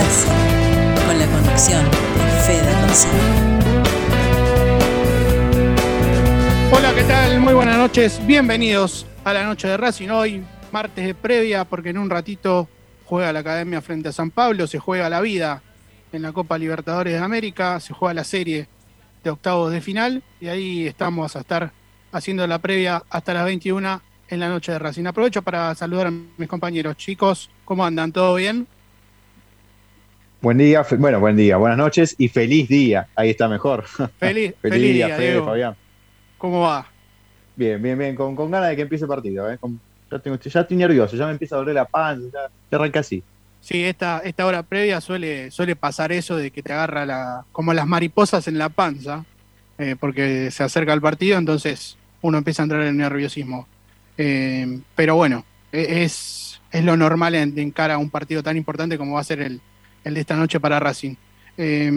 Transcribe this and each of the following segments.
Con la conducción de. Hola, ¿qué tal? Muy buenas noches. Bienvenidos a la noche de Racing. Hoy, martes de previa, porque en un ratito juega la Academia frente a San Pablo, se juega la vida en la Copa Libertadores de América, se juega la serie de octavos de final y ahí estamos a estar haciendo la previa hasta las 21 en la noche de Racing. Aprovecho para saludar a mis compañeros. Chicos, ¿cómo andan? ¿Todo bien? Buen día, bueno, buen día, buenas noches y feliz día. Ahí está mejor. Feliz, feliz, día, Fede, Fabián. ¿Cómo va? Bien, bien, bien, con, ganas de que empiece el partido. ¿eh? ya, tengo, ya, estoy nervioso, ya me empieza a doler la panza, ya, arranca así. Sí, esta, esta hora previa suele, suele pasar eso de que te agarra la, como las mariposas en la panza, eh, porque se acerca el partido, entonces uno empieza a entrar en nerviosismo. Eh, pero bueno, e, es, es lo normal en, cara a un partido tan importante como va a ser el, el de esta noche para Racing. Eh,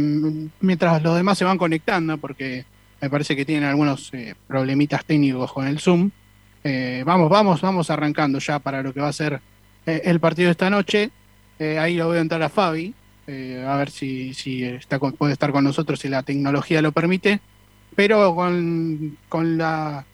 mientras los demás se van conectando, porque me parece que tienen algunos eh, problemitas técnicos con el Zoom. vamos, vamos, vamos arrancando ya para lo que va a ser el partido de esta noche. ahí lo a entrar a Fabi, a ver si, si puede estar con nosotros si la tecnología lo permite. Pero con, con la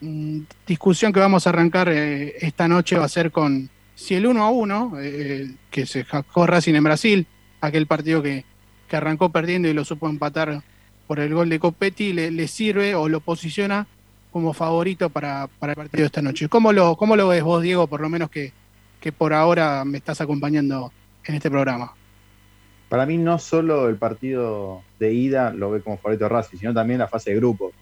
Mm, discusión que vamos a arrancar eh, esta noche va a ser con si el 1 a 1, eh, que se jacó Racing en Brasil, aquel partido que, arrancó perdiendo y lo supo empatar por el gol de Copetti, le, sirve o lo posiciona como favorito para, el partido de esta noche. ¿Cómo lo, cómo lo ves vos, Diego, por lo menos que, que por ahora me estás acompañando en este programa? Para mí no solo el partido de ida lo ve como favorito Racing, sino también la fase de grupo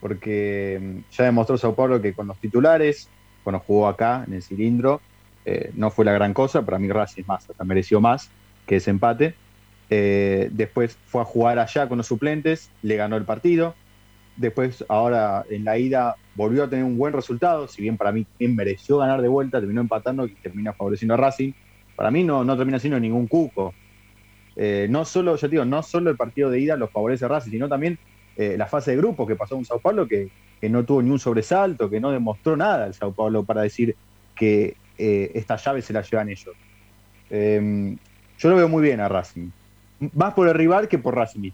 porque mm, ya demostró Sao Paulo que con los titulares, cuando jugó acá en el cilindro, eh, no fue la gran cosa. Para mí Racing más, hasta mereció más que ese empate. Eh, después fue a jugar allá con los suplentes, le ganó el partido. Después, ahora en la ida, volvió a tener un buen resultado. Si bien para mí mereció ganar de vuelta, terminó empatando y termina favoreciendo a Racing. Para mí no, no termina siendo ningún cuco. Eh, no solo, ya digo, no solo el partido de ida los favorece a Racing, sino también la fase de grupo que pasó en Sao Paulo, que, no tuvo ni un sobresalto, que no demostró nada el Sao Paulo para decir que eh, esta llave se la llevan ellos. Em, yo lo veo muy bien a Racing. Más por el rival que por Racing.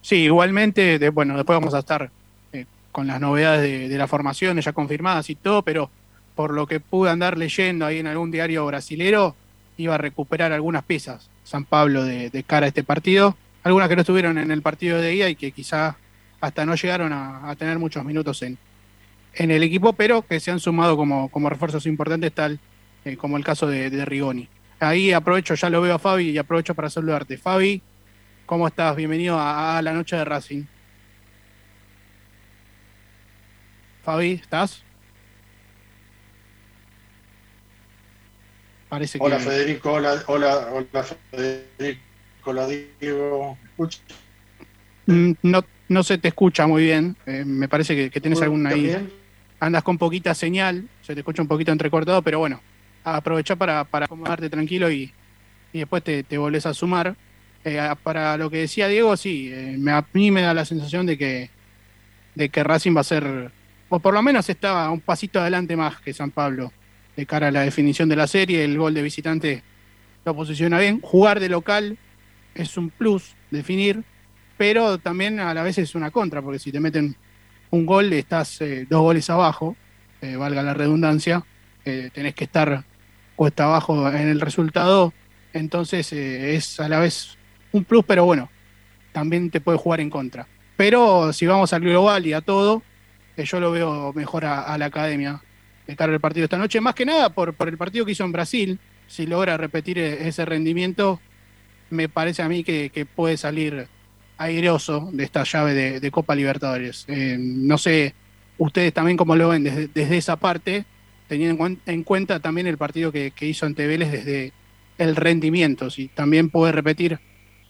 Sí, igualmente, bueno, después vamos a estar eh, con las novedades de, la formación ya confirmadas y todo, pero por lo que pude andar leyendo ahí en algún diario brasilero, iba a recuperar algunas piezas San Pablo de cara a este partido algunas que no estuvieron en el partido de día y que quizá hasta no llegaron a, tener muchos minutos en, en el equipo, pero que se han sumado como, como refuerzos importantes, tal eh, como el caso de, Rigoni. Ahí aprovecho, ya lo veo a Fabi y aprovecho para saludarte. Fabi, ¿cómo estás? Bienvenido a, la noche de Racing. Fabi, ¿estás? Parece hola Federico, hola, hola, hola Federico. Hola, Diego. Mm, no, no se te escucha muy bien. Eh, me parece que, tienes alguna ahí. Andas con poquita señal, se te escucha un poquito entrecortado, pero bueno, aprovecha para, para acomodarte tranquilo y, después te, te, volvés a sumar. Eh, para lo que decía Diego, sí, eh, me, a mí me da la sensación de que, de que Racing va a ser, o por lo menos estaba un pasito adelante más que San Pablo de cara a la definición de la serie. El gol de visitante lo posiciona bien. Jugar de local es un plus definir, pero también a la vez es una contra, porque si te meten un gol, estás eh, dos goles abajo, eh, valga la redundancia, eh, tenés que estar cuesta abajo en el resultado, entonces es a la vez un plus, pero bueno, también te puede jugar en contra. Pero si vamos al global y a todo, yo lo veo mejor a, la academia de cara al partido esta noche, más que nada por, por el partido que hizo en Brasil, si logra repetir ese rendimiento, me parece a mí que, puede salir airoso de esta llave de, Copa Libertadores. Eh, no sé, ustedes también cómo lo ven desde, esa parte, teniendo en, cuenta también el partido que, hizo ante Vélez desde el rendimiento, si también puede repetir,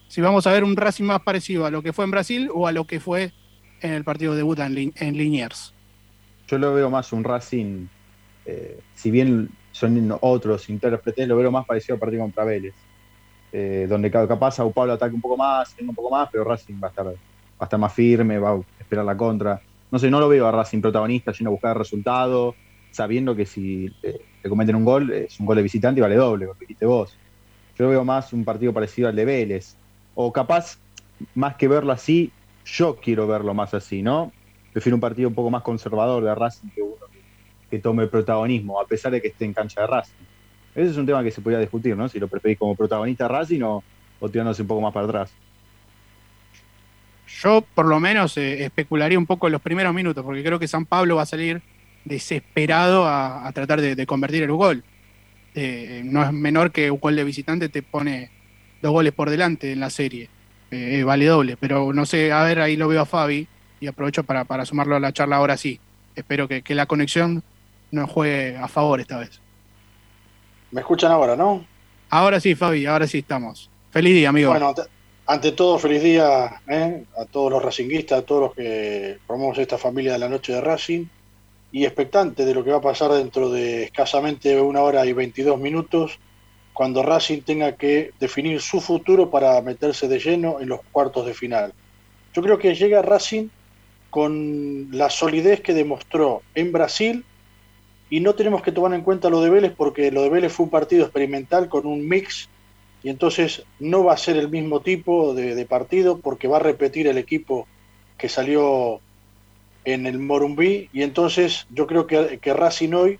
si vamos a ver un Racing más parecido a lo que fue en Brasil o a lo que fue en el partido de Buta en, Liniers. Yo lo veo más un Racing, eh, si bien son otros intérpretes, lo veo más parecido al partido contra Vélez eh, donde capaz Sao Paulo ataque un poco más, un poco más, pero Racing va a estar, va a estar más firme, va a esperar la contra. No sé, no lo veo a Racing protagonista, yendo a buscar el resultado, sabiendo que si le cometen un gol, es un gol de visitante y vale doble, como dijiste vos. Yo veo más un partido parecido al de Vélez. O capaz, más que verlo así, yo quiero verlo más así, ¿no? Prefiero un partido un poco más conservador de Racing que uno que, tome protagonismo, a pesar de que esté en cancha de Racing. Ese es un tema que se podría discutir, ¿no? Si lo preferís como protagonista Racing o, o tirándose un poco más para atrás. Yo, por lo menos, eh, especularía un poco los primeros minutos, porque creo que San Pablo va a salir desesperado a, tratar de, convertir el gol. Eh, no es menor que un gol de visitante te pone dos goles por delante en la serie. Eh, vale doble, pero no sé, a ver, ahí lo veo a Fabi y aprovecho para, para sumarlo a la charla ahora sí. Espero que, la conexión no juegue a favor esta vez. ¿Me escuchan ahora, no? Ahora sí, Fabi, ahora sí estamos. Feliz día, amigo. Bueno, ante todo, feliz día ¿eh? a todos los racinguistas, a todos los que formamos esta familia de la noche de Racing y expectante de lo que va a pasar dentro de escasamente una hora y 22 minutos cuando Racing tenga que definir su futuro para meterse de lleno en los cuartos de final. Yo creo que llega Racing con la solidez que demostró en Brasil y no tenemos que tomar en cuenta lo de Vélez porque lo de Vélez fue un partido experimental con un mix y entonces no va a ser el mismo tipo de, partido porque va a repetir el equipo que salió en el Morumbí. Y entonces yo creo que, que Racing hoy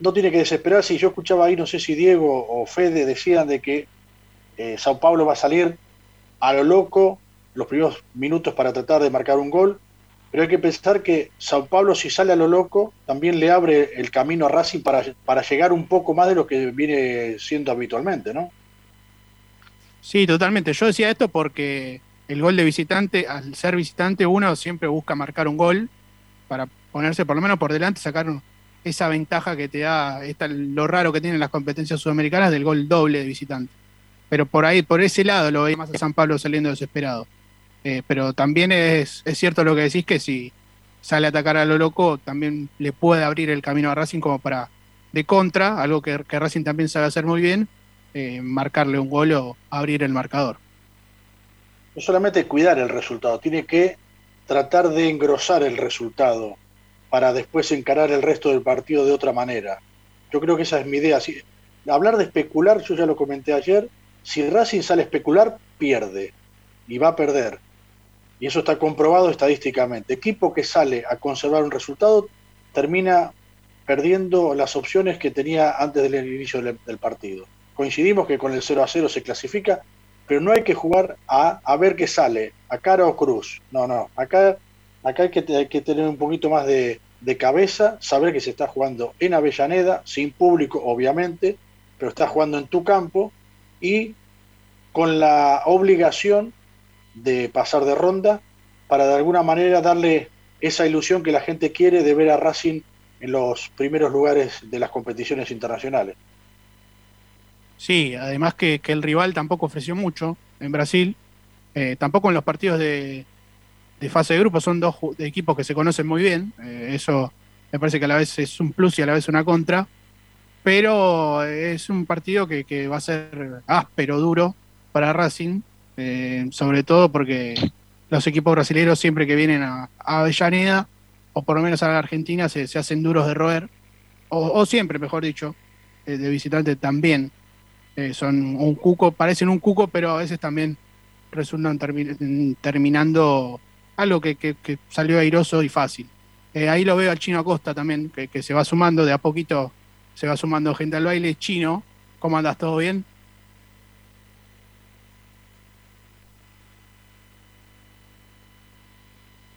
no tiene que desesperarse. Y yo escuchaba ahí, no sé si Diego o Fede decían de que eh, Sao Paulo va a salir a lo loco los primeros minutos para tratar de marcar un gol, pero hay que pensar que Sao Paulo si sale a lo loco también le abre el camino a Racing para, para llegar un poco más de lo que viene siendo habitualmente, ¿no? Sí, totalmente. Yo decía esto porque el gol de visitante, al ser visitante, uno siempre busca marcar un gol para ponerse por lo menos por delante, sacar esa ventaja que te da esta, lo raro que tienen las competencias sudamericanas del gol doble de visitante. Pero por ahí, por ese lado, lo veía más a San Pablo saliendo desesperado. Eh, pero también es, cierto lo que decís que si sale a atacar a lo loco, también le puede abrir el camino a Racing como para de contra, algo que, Racing también sabe hacer muy bien, eh, marcarle un gol o abrir el marcador. No solamente cuidar el resultado, tiene que tratar de engrosar el resultado para después encarar el resto del partido de otra manera. Yo creo que esa es mi idea. Si, hablar de especular, yo ya lo comenté ayer, si Racing sale a especular, pierde y va a perder. Y eso está comprobado estadísticamente. Equipo que sale a conservar un resultado termina perdiendo las opciones que tenía antes del inicio del, partido. Coincidimos que con el 0 a 0 se clasifica, pero no hay que jugar a, a ver qué sale, a cara o cruz. No, no, acá, acá hay, que, hay que tener un poquito más de, de cabeza, saber que se está jugando en Avellaneda, sin público obviamente, pero está jugando en tu campo y con la obligación de pasar de ronda para de alguna manera darle esa ilusión que la gente quiere de ver a Racing en los primeros lugares de las competiciones internacionales. Sí, además que, el rival tampoco ofreció mucho en Brasil, eh, tampoco en los partidos de, fase de grupo, son dos equipos que se conocen muy bien, eh, eso me parece que a la vez es un plus y a la vez una contra, pero es un partido que, va a ser áspero, duro para Racing, eh, sobre todo porque los equipos brasileños siempre que vienen a, Avellaneda, o por lo menos a la Argentina, se, hacen duros de roer, o siempre, mejor dicho, de visitante también eh, son un cuco, parecen un cuco, pero a veces también resultan terminando algo que, salió airoso y fácil. Eh, ahí lo veo al chino Acosta también, que, se va sumando, de a poquito se va sumando gente al baile. Chino, ¿cómo andas? ¿Todo bien?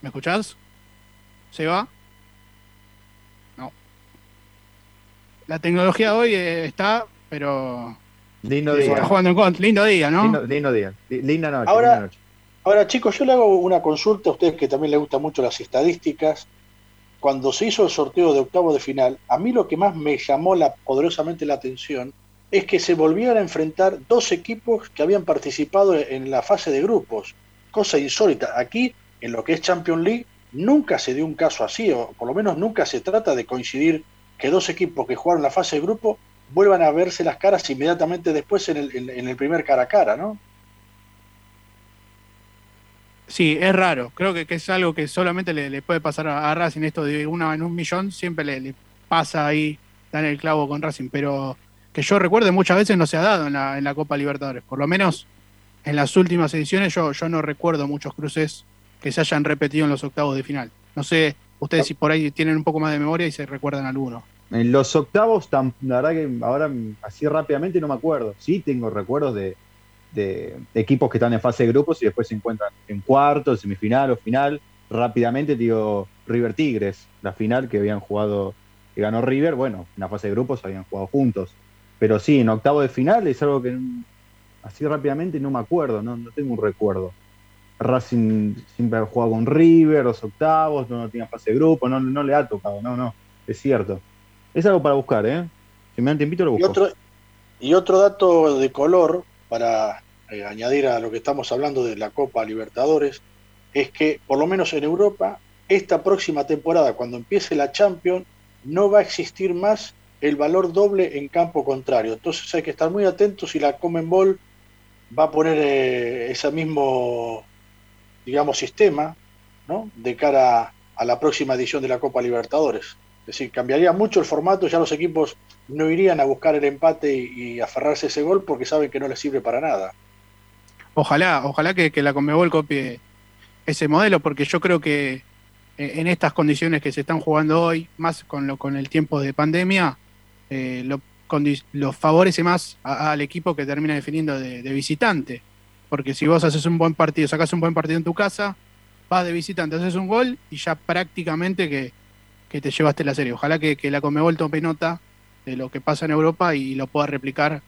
¿Me escuchás? ¿Se va? No. La tecnología hoy eh, está, pero Lindo día. Está jugando en Lindo día, ¿no? Lindo, día. Linda noche. Ahora, ahora, chicos, yo le hago una consulta a ustedes que también les gustan mucho las estadísticas. Cuando se hizo el sorteo de octavo de final, a mí lo que más me llamó la, poderosamente la atención es que se volvieran a enfrentar dos equipos que habían participado en la fase de grupos. Cosa insólita. Aquí, en lo que es Champions League, nunca se dio un caso así, o por lo menos nunca se trata de coincidir que dos equipos que jugaron la fase de grupo vuelvan a verse las caras inmediatamente después en el, en, el primer cara a cara, ¿no? Sí, es raro. Creo que, es algo que solamente le, puede pasar a, Racing. Esto de una en un millón siempre le, pasa ahí, dan el clavo con Racing. Pero que yo recuerde muchas veces no se ha dado en la, en la Copa Libertadores. Por lo menos en las últimas ediciones yo, yo no recuerdo muchos cruces que se hayan repetido en los octavos de final. No sé, ustedes si por ahí tienen un poco más de memoria y se recuerdan alguno. En los octavos, la verdad que ahora así rápidamente no me acuerdo. Sí tengo recuerdos de, de, equipos que están en fase de grupos y después se encuentran en cuartos, semifinal o final. Rápidamente digo River Tigres, la final que habían jugado, que ganó River, bueno, en la fase de grupos habían jugado juntos. Pero sí, en octavo de final es algo que así rápidamente no me acuerdo, no, no tengo un recuerdo. Racing siempre ha jugado con River, los octavos, no, no tenía fase de grupo, no, no le ha tocado, no, no, es cierto. Es algo para buscar, ¿eh? Si me dan tiempito lo busco. Y otro, y otro dato de color para eh, añadir a lo que estamos hablando de la Copa Libertadores es que, por lo menos en Europa, esta próxima temporada, cuando empiece la Champions, no va a existir más el valor doble en campo contrario. Entonces hay que estar muy atentos si la Comenbol va a poner eh, ese mismo, digamos, sistema ¿no? de cara a la próxima edición de la Copa Libertadores. Es decir, cambiaría mucho el formato, ya los equipos no irían a buscar el empate y, aferrarse a ese gol porque saben que no les sirve para nada. Ojalá, ojalá que, que la Conmebol copie ese modelo, porque yo creo que eh, en estas condiciones que se están jugando hoy, más con, lo, con el tiempo de pandemia, eh, lo, favorece más al equipo que termina definiendo de, visitante. Porque si vos haces un buen partido, sacas un buen partido en tu casa, vas de visitante, haces un gol y ya prácticamente que, te llevaste la serie. Ojalá que, la Comebol tome nota de lo que pasa en Europa y lo pueda replicar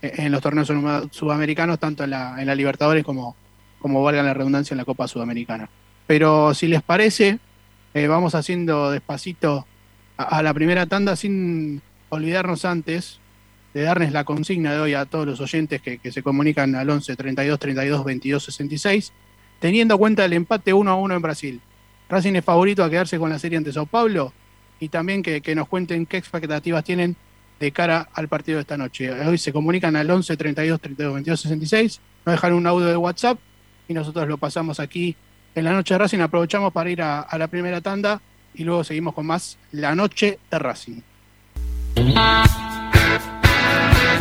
en los torneos sudamericanos, tanto en la, en la Libertadores como, como valga la redundancia en la Copa Sudamericana. Pero si les parece, eh, vamos haciendo despacito a, la primera tanda sin olvidarnos antes de darles la consigna de hoy a todos los oyentes que, se comunican al 11 32 32 22 66, teniendo en cuenta el empate 1 a 1 en Brasil. Racing es favorito a quedarse con la serie ante Sao Paulo y también que, nos cuenten qué expectativas tienen de cara al partido de esta noche. Hoy se comunican al 11 32 32 22 66, nos dejan un audio de WhatsApp y nosotros lo pasamos aquí en la noche de Racing. Aprovechamos para ir a la primera tanda y luego seguimos con más La Noche de Racing.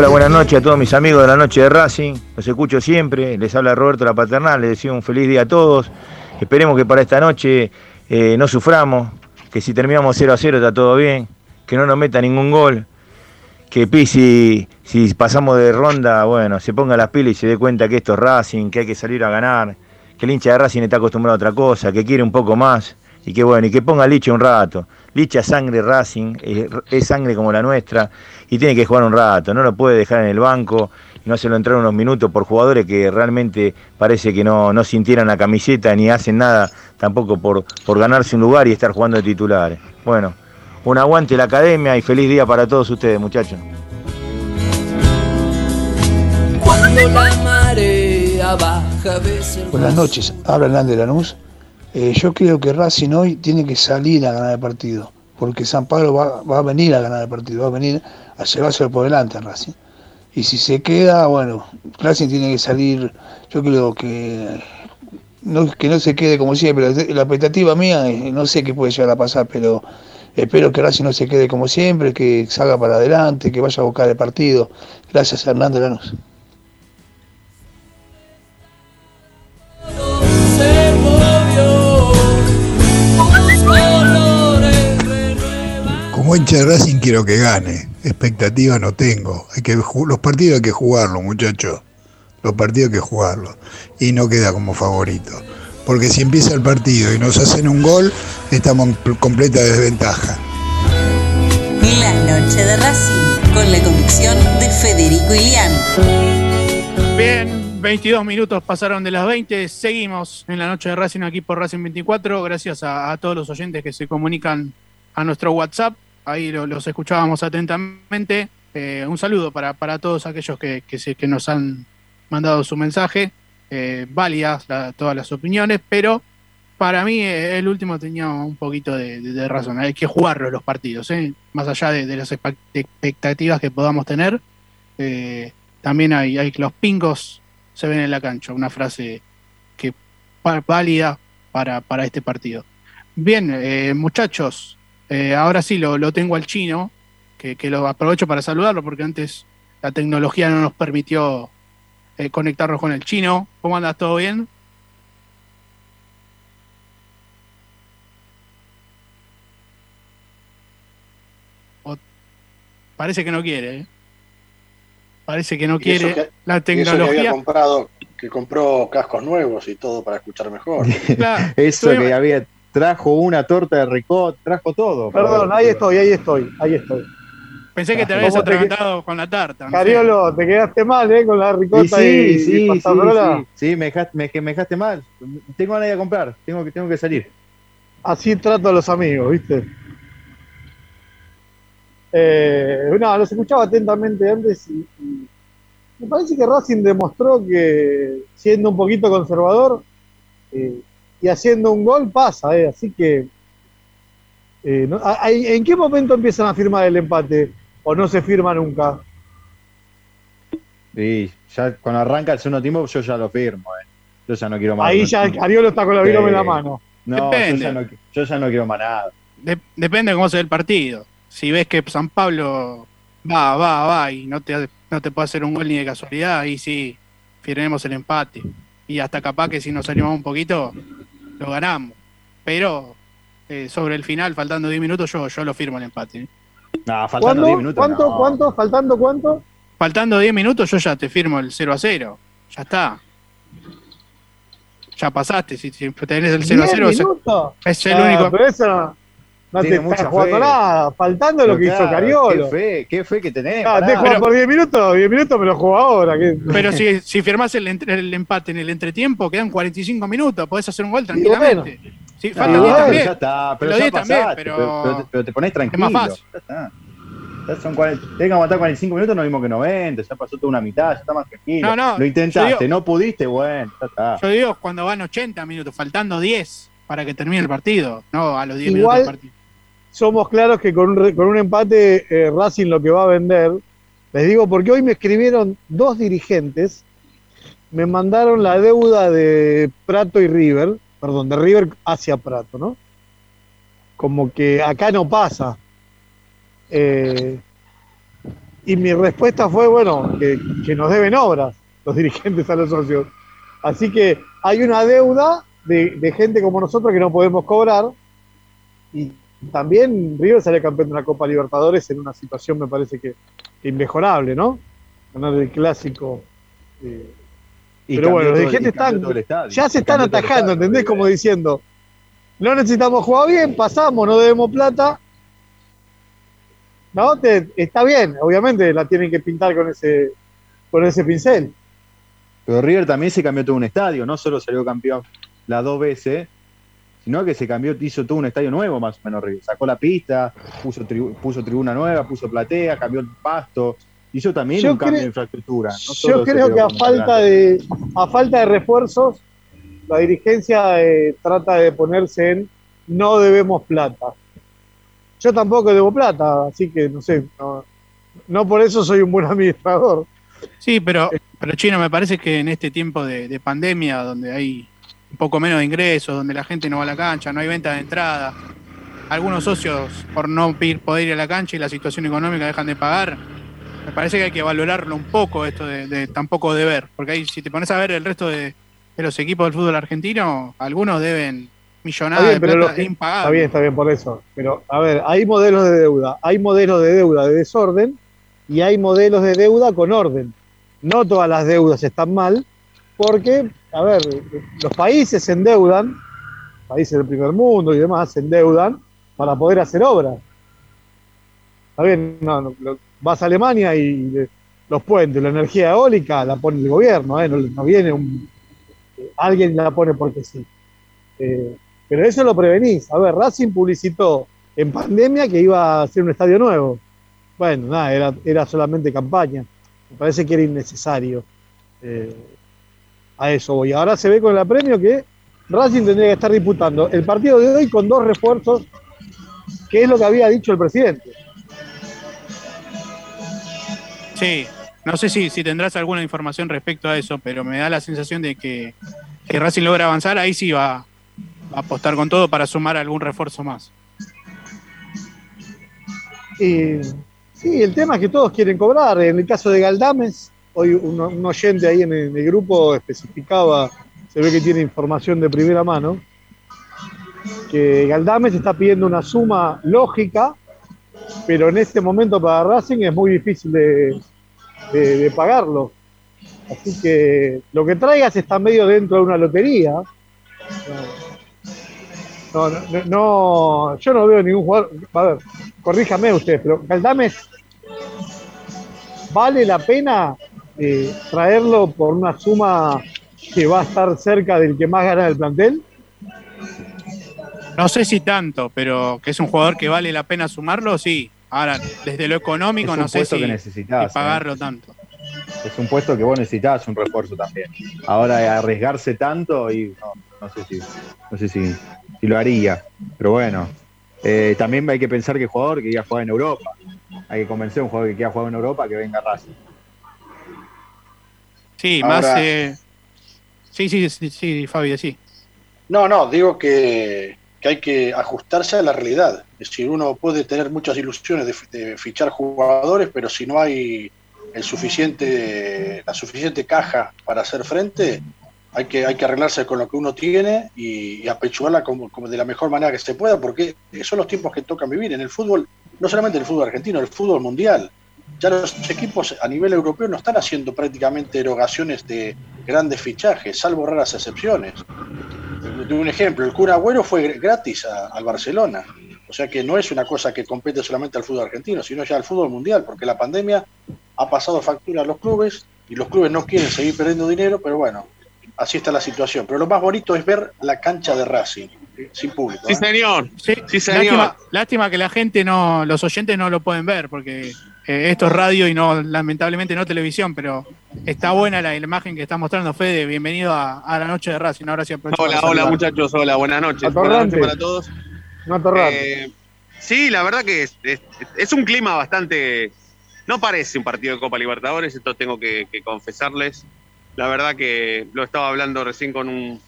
Hola, buenas noches a todos mis amigos de la noche de Racing. Los escucho siempre. Les habla Roberto La Paternal. Les deseo un feliz día a todos. Esperemos que para esta noche eh, no suframos. Que si terminamos 0 a 0 está todo bien. Que no nos meta ningún gol. Que Pisi, si pasamos de ronda, bueno, se ponga las pilas y se dé cuenta que esto es Racing, que hay que salir a ganar. Que el hincha de Racing está acostumbrado a otra cosa, que quiere un poco más. Y que bueno, y que ponga Licha un rato. Licha sangre Racing, es sangre como la nuestra y tiene que jugar un rato, no lo puede dejar en el banco y no hacerlo entrar unos minutos por jugadores que realmente parece que no, no sintieran la camiseta ni hacen nada tampoco por, por ganarse un lugar y estar jugando de titulares. Bueno, un aguante la academia y feliz día para todos ustedes, muchachos. Buenas noches, habla Hernández Lanús. Eh, yo creo que Racing hoy tiene que salir a ganar el partido, porque San Pablo va, va a venir a ganar el partido, va a venir a llevárselo por delante Racing. Y si se queda, bueno, Racing tiene que salir, yo creo que no, que no se quede como siempre. La expectativa mía, no sé qué puede llegar a pasar, pero espero que Racing no se quede como siempre, que salga para adelante, que vaya a buscar el partido. Gracias, Hernández Lanús. Como hincha de Racing quiero que gane. Expectativa no tengo. Hay que, los partidos hay que jugarlos, muchachos. Los partidos hay que jugarlos. Y no queda como favorito. Porque si empieza el partido y nos hacen un gol, estamos en completa desventaja. La noche de Racing, con la conducción de Federico Ilián. Bien, 22 minutos pasaron de las 20. Seguimos en la noche de Racing aquí por Racing 24. Gracias a todos los oyentes que se comunican a nuestro WhatsApp ahí los escuchábamos atentamente. Eh, un saludo para, para todos aquellos que, que, nos han mandado su mensaje. Eh, válidas todas las opiniones, pero para mí eh, el último tenía un poquito de, razón. Hay que jugarlo los partidos, más allá de, de las expect- expectativas que podamos tener. también hay, hay los pingos se ven en la cancha, una frase que válida para, para este partido. Bien, muchachos, eh, ahora sí lo, lo tengo al chino, que, que lo aprovecho para saludarlo porque antes la tecnología no nos permitió eh, conectarnos con el chino. ¿Cómo andas? ¿Todo bien? O- Parece que no quiere. ¿eh? Parece que no Y eso quiere. que- la y eso que había tecnología. comprado, que compró cascos nuevos y todo para escuchar mejor. Claro, Eso que había, trajo una torta de ricot, trajo todo. Perdón, ahí estoy, ahí estoy, ahí estoy. Pensé que te habías ¿Cómo te- atragantado con la tarta. no sé. Cariolo, te quedaste mal, ¿eh? Con la Y ricota sí, y, sí, y sí, pasarola. sí, sí, me dejaste, me, me dejaste mal. Tengo ganas de comprar, tengo que, tengo que salir. Así trato a los amigos, ¿viste? Eh, no, los escuchaba atentamente antes y, y me parece que Racing demostró que siendo un poquito conservador eh, y haciendo un gol pasa, eh, así que eh, no- ¿en qué momento empiezan a firmar el empate o no se firma nunca? Y ya cuando arranca el segundo tiempo, yo ya lo firmo. eh. Yo ya no quiero más. Ahí ya Cariolo está con la virome en la Sí. mano. No, yo Depende. ya no, yo ya no quiero más nada. De- depende de cómo se ve el partido. Si ves que San Pablo va, va, va y no te, no te puede hacer un gol ni de casualidad, ahí sí, firmemos el empate. Y hasta capaz que si nos salimos un poquito, lo ganamos. Pero eh, sobre el final, faltando 10 minutos, yo, yo lo firmo el empate. ¿eh? No, faltando ¿Cuándo? 10 minutos. ¿Cuánto? no. ¿Cuánto? ¿Faltando cuánto? Faltando 10 minutos, yo ya te firmo el 0 a 0. Ya está. Ya pasaste. Si, si tenés el 0 a ¿Diez 0, es- minutos? es el Ah, único. Pero eso no, te Tiene está mucha jugando fe. nada. Faltando lo que Pero hizo claro, Cariolo. Qué fe, qué fe que tenés. Ah, te juega por 10 minutos, 10 minutos me lo juego ahora. ¿qué? Pero si, si firmás el, entre- el empate en el entretiempo, quedan 45 minutos, podés hacer un gol bueno. tranquilamente. Sí, No, faltan 10 pero también. ya está, pero Los ya 10 también, pero- pero, pero te, pero te pones tranquilo. Es más fácil. Ya está. Ya son 40, tenés que aguantar 45 minutos, no mismo que 90, ya pasó toda una mitad, ya está más tranquilo. No, no, Lo intentaste, digo- no pudiste, bueno, ya está. Yo digo cuando van 80 minutos, faltando 10 para que termine el partido, no a los 10 Igual- minutos del partido. Somos claros que con un, con un empate eh, Racing lo que va a vender, les digo porque hoy me escribieron dos dirigentes, me mandaron la deuda de Prato y River, perdón, de River hacia Prato, ¿no? Como que acá no pasa. Eh, y mi respuesta fue, bueno, que, que nos deben obras los dirigentes a los socios. Así que hay una deuda de, de gente como nosotros que no podemos cobrar. Y también River sale campeón de una Copa Libertadores en una situación, me parece que, que inmejorable, ¿no? Ganar el clásico. eh, Y pero bueno, los dirigentes están, estadio. ya se están atajando, estadio, ¿entendés? Como diciendo, no necesitamos jugar bien, pasamos, no debemos plata. No, te- está bien, obviamente la tienen que pintar con ese, con ese pincel. Pero River también se cambió todo un estadio, no solo salió campeón las dos veces, sino que se cambió, hizo todo un estadio nuevo más o menos. Sacó la pista, puso, tribu- puso tribuna nueva, puso platea, cambió el pasto, hizo también Yo un cambio de infraestructura. no Yo creo que a falta de, a falta de refuerzos, la dirigencia eh, trata de ponerse en no debemos plata. Yo tampoco debo plata, así que no sé, no, no por eso soy un buen administrador. Sí, pero, pero Chino, me parece que en este tiempo de, de pandemia, donde hay un poco menos de ingresos, donde la gente no va a la cancha, no hay venta de entrada, algunos socios por no poder ir a la cancha y la situación económica dejan de pagar, me parece que hay que valorarlo un poco esto de, de tampoco deber, porque ahí si te pones a ver el resto de, de los equipos del fútbol argentino, algunos deben millonadas Está bien, de pero plata que- impagables. está bien, está bien por eso. Pero, a ver, hay modelos de deuda. Hay modelos de deuda de desorden y hay modelos de deuda con orden. No todas las deudas están mal, porque, a ver, los países se endeudan, países del primer mundo y demás, se endeudan para poder hacer obras. Está bien, no, vas a Alemania y los puentes, la energía eólica la pone el gobierno, ¿eh? no, no viene un, alguien la pone porque sí. Eh, pero eso lo prevenís. A ver, Racing publicitó en pandemia que iba a hacer un estadio nuevo. Bueno, nada, era, era solamente campaña. Me parece que era innecesario. Eh, a eso voy. Ahora se ve con el apremio que Racing tendría que estar disputando el partido de hoy con dos refuerzos, que es lo que había dicho el presidente. Sí, no sé si, si tendrás alguna información respecto a eso, pero me da la sensación de que, que Racing logra avanzar, ahí sí va a apostar con todo para sumar algún refuerzo más. Y, sí, el tema es que todos quieren cobrar. En el caso de Galdames, hoy un, oyente ahí en el, grupo especificaba, se ve que tiene información de primera mano, que Galdames está pidiendo una suma lógica, pero en este momento para Racing es muy difícil de, de- pagarlo. Así que lo que traigas está medio dentro de una lotería. No, no, no, no, yo no veo ningún jugador. A ver, corríjame usted, pero Galdames, ¿vale la pena eh, traerlo por una suma que va a estar cerca del que más gana del plantel? No sé si tanto, pero que es un jugador que vale la pena sumarlo, sí. Ahora, desde lo económico, Es un no sé si, que necesitas, si pagarlo tanto. Es un puesto que vos necesitabas un refuerzo también. Ahora arriesgarse tanto y no, no sé si, no sé si, si lo haría. Pero bueno, eh, también hay que pensar que el jugador que quiera jugar en Europa. Hay que convencer a un jugador que quiera jugar en Europa que venga a Racing. Sí, Ahora- más. eh, sí, sí, sí, sí, Fabi, sí. No, no, digo que, que hay que ajustarse a la realidad. Es decir, uno puede tener muchas ilusiones de, fi- de fichar jugadores, pero si no hay el suficiente, la suficiente caja para hacer frente, hay que, hay que arreglarse con lo que uno tiene y, y apechugarla como, como de la mejor manera que se pueda, porque son los tiempos que tocan vivir en el fútbol, no solamente en el fútbol argentino, el fútbol mundial. Ya los equipos a nivel europeo no están haciendo prácticamente erogaciones de grandes fichajes, salvo raras excepciones. De un ejemplo, el Kun Agüero fue gratis a- al Barcelona. O sea que no es una cosa que compete solamente al fútbol argentino, sino ya al fútbol mundial, porque la pandemia ha pasado factura a los clubes y los clubes no quieren seguir perdiendo dinero, pero bueno, así está la situación. Pero lo más bonito es ver la cancha de Racing, sin público. Sí, ¿eh? señor. Sí, Sí, señor. Lástima, lástima que la gente no, los oyentes no lo pueden ver, porque eh, esto es radio y no, lamentablemente no televisión, pero está buena la imagen que está mostrando Fede. Bienvenido a, a la noche de Racing. Ahora sí aprovecho Hola, hola muchachos, hola, buenas noches. Buenas Atorrante. noches para todos. No. Eh, sí, la verdad que es, es- es un clima bastante... No parece un partido de Copa Libertadores, esto tengo que, que confesarles. La verdad que lo estaba hablando recién con un,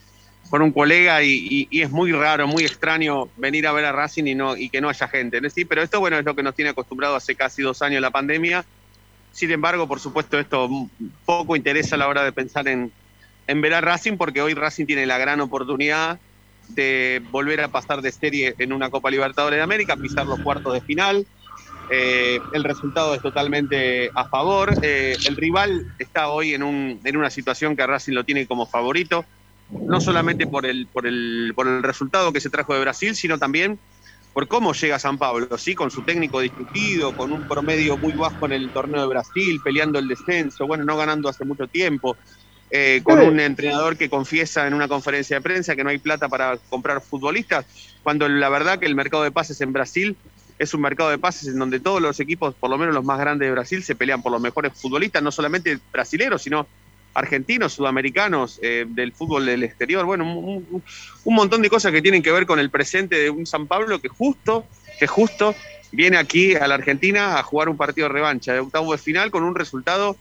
con un colega y, y- es muy raro, muy extraño venir a ver a Racing y, no, y que no haya gente. Sí, pero esto bueno es lo que nos tiene acostumbrado hace casi dos años la pandemia. Sin embargo, por supuesto, esto poco interesa a la hora de pensar en, en ver a Racing, porque hoy Racing tiene la gran oportunidad de volver a pasar de serie en una Copa Libertadores de América, pisar los cuartos de final. Eh, el resultado es totalmente a favor. Eh, el rival está hoy en, un, en una situación que a Racing lo tiene como favorito, no solamente por el, por, el, por el resultado que se trajo de Brasil, sino también por cómo llega San Pablo, ¿sí? con su técnico discutido, con un promedio muy bajo en el torneo de Brasil, peleando el descenso, bueno, no ganando hace mucho tiempo, eh, con un entrenador que confiesa en una conferencia de prensa que no hay plata para comprar futbolistas, cuando la verdad que el mercado de pases en Brasil es un mercado de pases en donde todos los equipos, por lo menos los más grandes de Brasil, se pelean por los mejores futbolistas, no solamente brasileros, sino argentinos, sudamericanos, eh, del fútbol del exterior, bueno, un, montón de cosas que tienen que ver con el presente de un San Pablo que justo, que justo viene aquí a la Argentina a jugar un partido de revancha de octavo de final con un resultado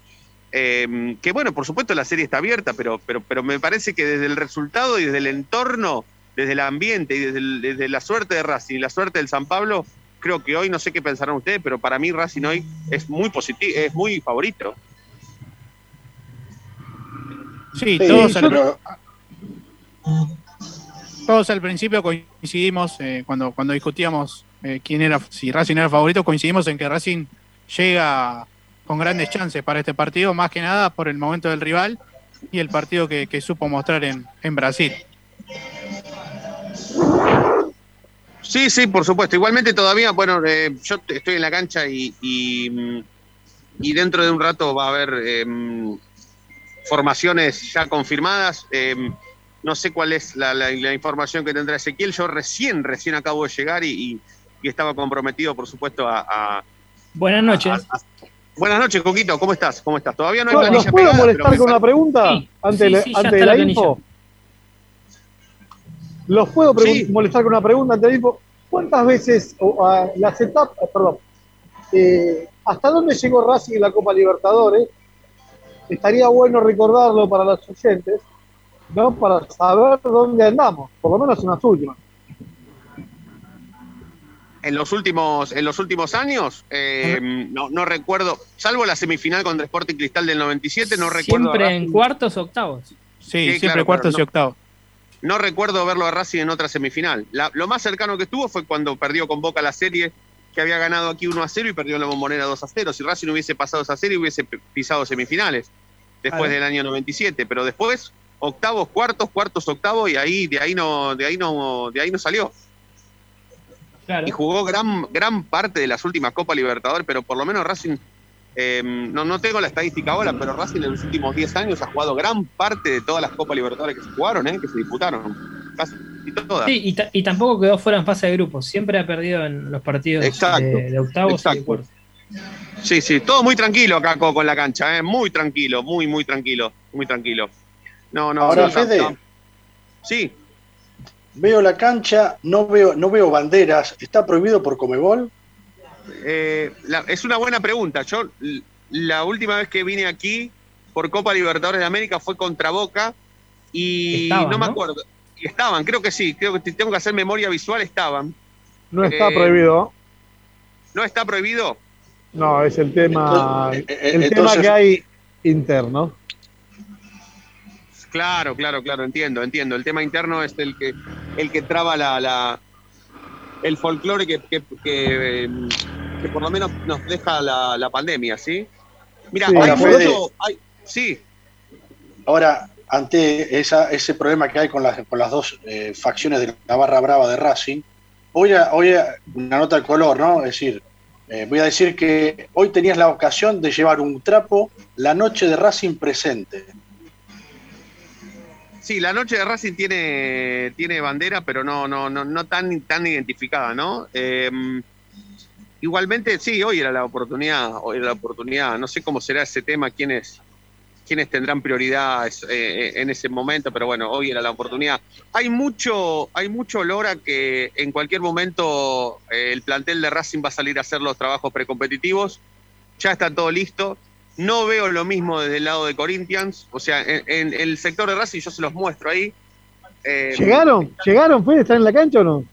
eh, que, bueno, por supuesto la serie está abierta, pero, pero, pero me parece que desde el resultado y desde el entorno, desde el ambiente y desde, desde la suerte de Racing y la suerte del San Pablo, creo que hoy, no sé qué pensarán ustedes, pero para mí Racing hoy es muy positivo, es muy favorito. Sí, Sí, todos, al, pero- todos al principio coincidimos, eh, cuando, cuando discutíamos eh, quién era, si Racing era el favorito, coincidimos en que Racing llega con grandes chances para este partido, más que nada por el momento del rival y el partido que, que supo mostrar en, en Brasil. Sí, sí, por supuesto. Igualmente todavía, bueno, eh, yo estoy en la cancha y, y, mm, y dentro de un rato va a haber eh, mm, formaciones ya confirmadas. Eh, no sé cuál es la, la- la información que tendrá Ezequiel. Yo recién, recién acabo de llegar y, y- y estaba comprometido, por supuesto, a... a- Buenas noches. a- a- Buenas noches, Coquito. ¿Cómo estás? ¿Cómo estás? Todavía no hay ¿Los planilla puedo pegada, molestar con una pregunta Sí, antes, sí, sí, antes de la la info? Los puedo molestar con una pregunta antes de ir? ¿Cuántas veces o, ah, las etapas, perdón, eh, hasta dónde llegó Racing en la Copa Libertadores? Estaría bueno recordarlo para los oyentes, ¿no? Para saber dónde andamos, por lo menos en las últimas. En los últimos, en los últimos años, eh, no, no recuerdo, salvo la semifinal contra Sporting Cristal del 97, no recuerdo. Siempre en cuartos o octavos. Sí, Sí, siempre claro, cuartos y octavos. No recuerdo verlo a Racing en otra semifinal. La- lo más cercano que estuvo fue cuando perdió con Boca la serie, que había ganado aquí 1 a 0 y perdió en la bombonera 2 a 0. Si Racing hubiese pasado esa serie, hubiese pisado semifinales después del año 97. Pero después, octavos, cuartos, cuartos, octavos, y ahí, de ahí no, de ahí no, de ahí no salió. Claro. Y jugó gran, gran parte de las últimas Copas Libertadores, pero por lo menos Racing, eh, no, no tengo la estadística ahora, pero Racing en los últimos 10 años ha jugado gran parte de todas las Copas Libertadores que se jugaron, eh, que se disputaron. Casi todas. Sí, y, ta- y tampoco quedó fuera en fase de grupos. Siempre ha perdido en los partidos Exacto, de, de octavos y de cuartos. Sí, sí, todo muy tranquilo acá co- con la cancha, ¿eh? muy tranquilo, muy, muy tranquilo, muy tranquilo. No, no, Ahora, no, Fede, no. Sí, veo la cancha, no veo, no veo banderas. ¿Está prohibido por Comebol? eh, la- es una buena pregunta. Yo la última vez que vine aquí por Copa Libertadores de América fue contra Boca y Estaban, no me ¿no? acuerdo. Y estaban, creo que sí, creo que tengo que hacer memoria visual, estaban. No está Eh, prohibido. ¿No está prohibido? No, es el tema, Entonces, eh, el eh, tema que hay interno. Claro, claro, claro, entiendo, entiendo. El tema interno es el que, el que traba la, la- el folclore que, que, que, que por lo menos nos deja la, la pandemia, ¿sí? Mira, Sí, hay mucho, hay- sí, Ahora, ante esa, ese problema que hay con las, con las dos eh, facciones de la barra brava de Racing, hoy, a- hoy a- una nota de color, ¿no? Es decir, eh, voy a decir que hoy tenías la ocasión de llevar un trapo la noche de Racing presente. sí, la noche de Racing tiene, tiene bandera, pero no, no, no, no tan, tan identificada, ¿no? Eh, igualmente, sí, hoy era la oportunidad, hoy era la oportunidad. No sé cómo será ese tema, quiénes, quiénes tendrán prioridad eh, en ese momento, pero bueno, hoy era la oportunidad. Hay mucho, hay mucho olor a que en cualquier momento eh, el plantel de Racing va a salir a hacer los trabajos precompetitivos. Ya está todo listo. No veo lo mismo desde el lado de Corinthians. O sea, en, en el sector de Racing yo se los muestro ahí. Eh, ¿Llegaron? ¿Llegaron, Fede? ¿Están en la cancha o no?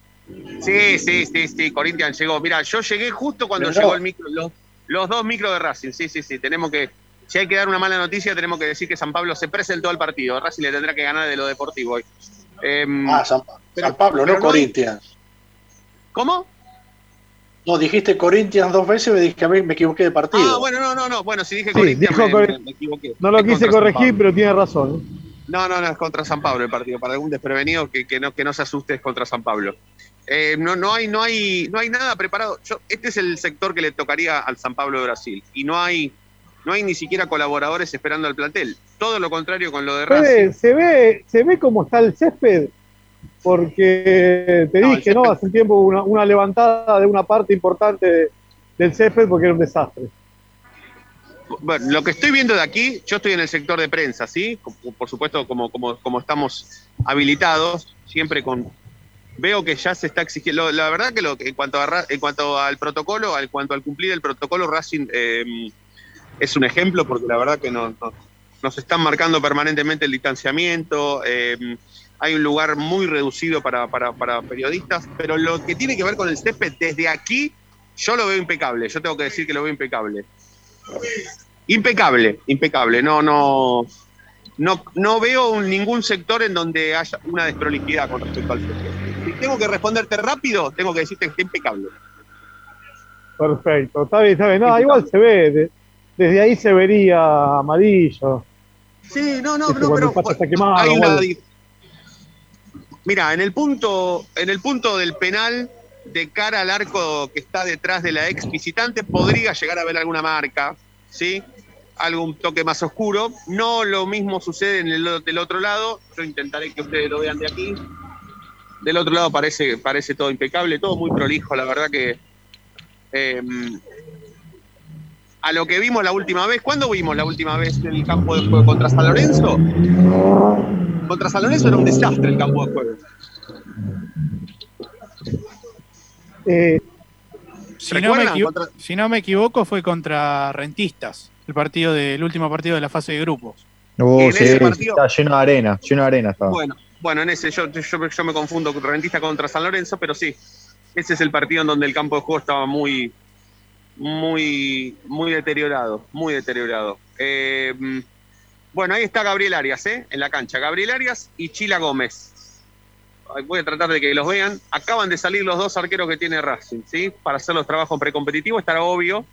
Sí, sí, sí, sí, Corinthians llegó. Mira, yo llegué justo cuando llegó el micro, los, los dos micros de Racing. Sí, sí, sí. Tenemos que, si hay que dar una mala noticia, tenemos que decir que San Pablo se presentó al partido. Racing le tendrá que ganar de lo deportivo hoy. Em, Ah, San, pero- San Pablo, pero no Corinthians. ¿Cómo? No, dijiste Corinthians dos veces, me dije que a mí me equivoqué de partido. Ah, bueno, no, no, no. Bueno, si dije Sí, Corinthians, dijo me, Cor- me- me equivoqué. No lo Es quise corregir, pero tiene razón. ¿eh? No, no, no, es contra San Pablo el partido. Para algún desprevenido que, que no, que no se asuste es contra San Pablo. Eh, no, no, hay, no, hay, no hay nada preparado. Yo, este es el sector que le tocaría al San Pablo de Brasil. Y no hay, no hay ni siquiera colaboradores esperando al plantel. Todo lo contrario con lo de Racing. ¿se ve, ¿se ve cómo está el césped? Porque te No, dije, ¿no? Hace un tiempo una, una levantada de una parte importante de- del césped porque era un desastre. Bueno, lo que estoy viendo de aquí, yo estoy en el sector de prensa, ¿sí? Por supuesto, como, como, como estamos habilitados, siempre con... Veo que ya se está exigiendo... La verdad que, lo, en, cuanto a, en cuanto al protocolo, al cuanto al cumplir el protocolo, Racing eh, es un ejemplo porque la verdad que no- no- nos están marcando permanentemente el distanciamiento, eh, hay un lugar muy reducido para, para- para periodistas, pero lo que tiene que ver con el césped, desde aquí, yo lo veo impecable, yo tengo que decir que lo veo impecable. Impecable, impecable. No, no, no, no veo un- ningún sector en donde haya una desprolijidad con respecto al sector. Si tengo que responderte rápido, tengo que decirte que está impecable. Perfecto, está bien, está bien. No, igual se ve, desde ahí se vería amarillo. Sí, no, no, Este, no, pero está quemado, hay una Mira, en el punto, en el punto del penal, de cara al arco que está detrás de la ex visitante, podría llegar a ver alguna marca, ¿sí? Algún toque más oscuro. No lo mismo sucede en el del otro lado. Yo intentaré que ustedes lo vean de aquí. Del otro lado parece, parece todo impecable, todo muy prolijo, la verdad que. em, a lo que vimos la última vez, ¿cuándo vimos la última vez el campo de juego contra San Lorenzo? Contra San Lorenzo era un desastre el campo de juego. Eh, Si no, me si no me equivoco, fue contra Rentistas, el partido de- el último partido de la fase de grupos. Uh, En sí, ese partido- está lleno de arena, lleno de arena estaba. Bueno, bueno, en ese yo, yo, yo me confundo con Rentista contra San Lorenzo, pero sí, ese es el partido en donde el campo de juego estaba muy, muy, muy deteriorado, muy deteriorado. Eh, bueno, ahí está Gabriel Arias, ¿eh? En la cancha. Gabriel Arias y Chila Gómez. Voy a tratar de que los vean. Acaban de salir los dos arqueros que tiene Racing, ¿sí? Para hacer los trabajos precompetitivos, estará obvio.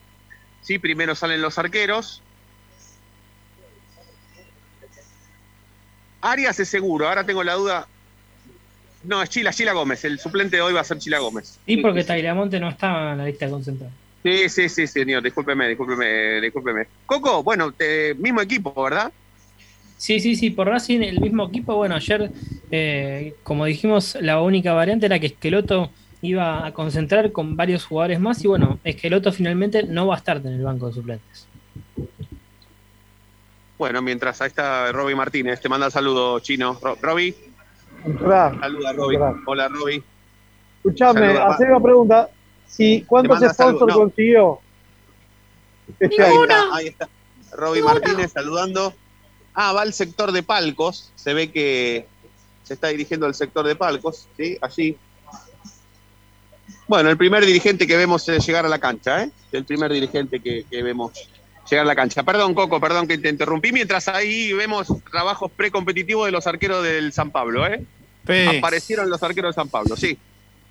Sí, primero salen los arqueros. Arias es seguro, ahora tengo la duda. No, es Chila, Chila Gómez. El suplente de hoy va a ser Chila Gómez. Y Sí, porque sí, Tagliamonte no estaba en la lista concentrada. Sí, sí, sí, señor. Discúlpeme, discúlpeme, discúlpeme. Coco, bueno, te- mismo equipo, ¿verdad? Sí, sí, sí, por Racing el mismo equipo. Bueno, ayer, eh, como dijimos, la única variante era que Esqueloto iba a concentrar con varios jugadores más y bueno, Esqueloto finalmente no va a estar en el banco de suplentes. Bueno, mientras ahí está Roby Martínez, te manda el saludo chino. Ro- Roby, saluda Roby. Hola Roby. Escuchame, hacer una pregunta. Si, ¿Cuántos sponsors no. consiguió? Este Ahí está, ahí está. Roby Martínez saludando. Ah, va al sector de palcos. Se ve que se está dirigiendo al sector de palcos, ¿sí? Allí. Bueno, el primer dirigente que vemos es llegar a la cancha, ¿eh? El primer dirigente que, que vemos llegar a la cancha. Perdón, Coco, perdón que te interrumpí. Mientras ahí vemos trabajos precompetitivos de los arqueros del San Pablo, ¿eh? Aparecieron los arqueros de San Pablo, sí.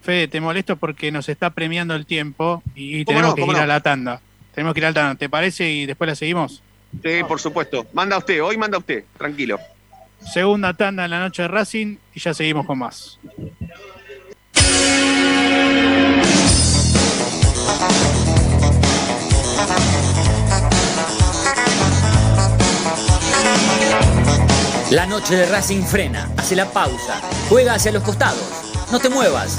Fede, te molesto porque nos está premiando el tiempo y, y ¿Cómo tenemos no? que ¿Cómo ir no? a la tanda. Tenemos que ir a la tanda. ¿Te parece? Y después la seguimos. Sí, por supuesto. Manda usted, hoy manda usted, tranquilo. Segunda tanda en la noche de Racing y ya seguimos con más. La noche de Racing frena, hace la pausa, juega hacia los costados. No te muevas,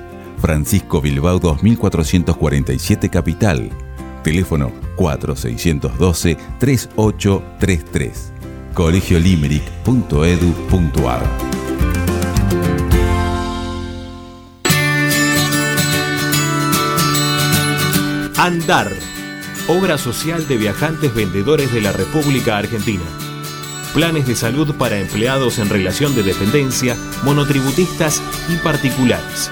Francisco Bilbao 2447 Capital. Teléfono 4612-3833. colegiolimerick.edu.ar Andar, obra social de viajantes vendedores de la República Argentina. Planes de salud para empleados en relación de dependencia, monotributistas y particulares.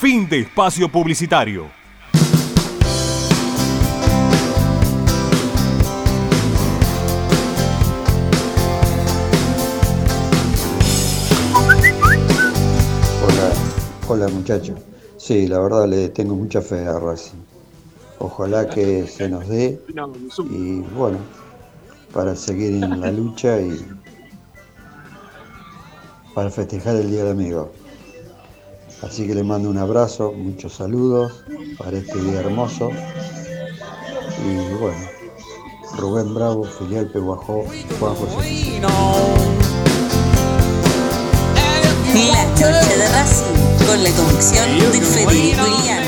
Fin de espacio publicitario. Hola, hola muchachos. Sí, la verdad le tengo mucha fe a Racing. Ojalá que se nos dé y bueno, para seguir en la lucha y para festejar el Día del Amigo. Así que le mando un abrazo, muchos saludos para este día hermoso. Y bueno, Rubén Bravo, Filial Peguajó, Juan José. La noche de Racing con la conducción de Federico Ilián.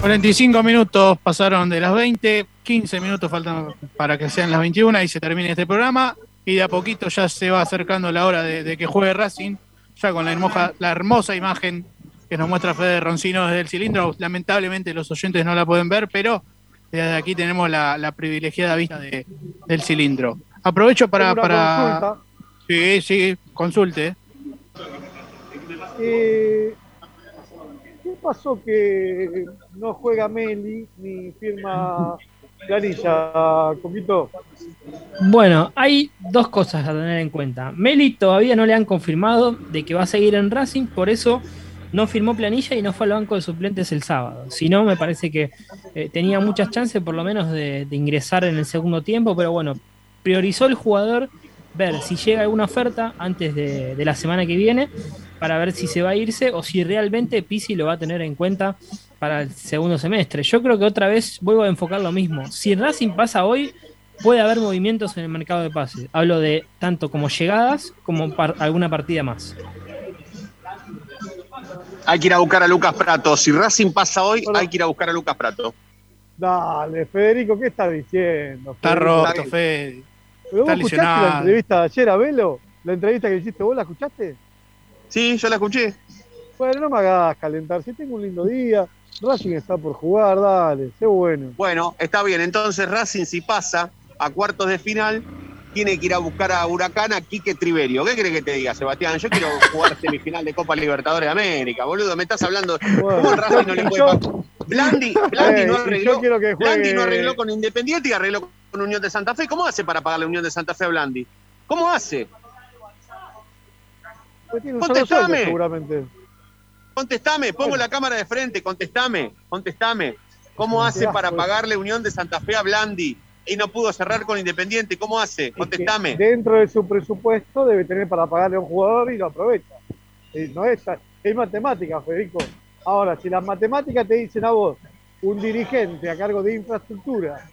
45 minutos pasaron de las 20, 15 minutos faltan para que sean las 21 y se termine este programa. Y de a poquito ya se va acercando la hora de, de que juegue Racing, ya con la hermosa, la hermosa imagen que nos muestra Fede Roncino desde el cilindro. Lamentablemente los oyentes no la pueden ver, pero desde aquí tenemos la, la privilegiada vista de- del cilindro. Aprovecho para... Para... consulta. Sí, sí, consulte. Eh, ¿Qué pasó que no juega Meli ni firma planilla, Coquito? Bueno, hay dos cosas a tener en cuenta. Meli todavía no le han confirmado de que va a seguir en Racing, por eso no firmó planilla y no fue al banco de suplentes el sábado. Si no, me parece que eh, tenía muchas chances por lo menos de, de ingresar en el segundo tiempo, pero bueno, priorizó el jugador ver si llega alguna oferta antes de, de la semana que viene para ver si se va a irse o si realmente Pisi lo va a tener en cuenta para el segundo semestre. Yo creo que otra vez vuelvo a enfocar lo mismo. Si Racing pasa hoy, puede haber movimientos en el mercado de pases. Hablo de tanto como llegadas como par- alguna partida más. Hay que ir a buscar a Lucas Prato. Si Racing pasa hoy, hay que ir a buscar a Lucas Prato. Dale, Federico, ¿qué estás diciendo? Está Federico? roto, Fede. ¿Pero vos Está escuchaste la entrevista de ayer a Velo? ¿La entrevista que hiciste vos la escuchaste? Sí, yo la escuché. Bueno, no me hagas calentar. Si tengo un lindo día, Racing está por jugar, dale, sé bueno. Bueno, está bien. Entonces Racing, si pasa a cuartos de final, tiene que ir a buscar a Huracán a Quique Triverio. ¿Qué crees que te diga, Sebastián? Yo quiero jugar semifinal de Copa Libertadores de América, boludo. Me estás hablando. ¿Cómo el Racing no le puede pagar? Blandi, Blandi Eh, no y arregló. yo juegue- Blandi no arregló con Independiente y arregló con Unión de Santa Fe. ¿Cómo hace para pagar la Unión de Santa Fe a Blandi? ¿Cómo hace? Pues tiene un solo Contestame. sueldo, seguramente. Contestame, pongo la cámara de frente, contestame, contestame. ¿Cómo hace para pagarle Unión de Santa Fe a Blandi y no pudo cerrar con Independiente? ¿Cómo hace? Contestame. Dentro de su presupuesto debe tener para pagarle a un jugador y lo aprovecha. No es, es matemática, Federico. Ahora, si las matemáticas te dicen a vos, un dirigente a cargo de infraestructura,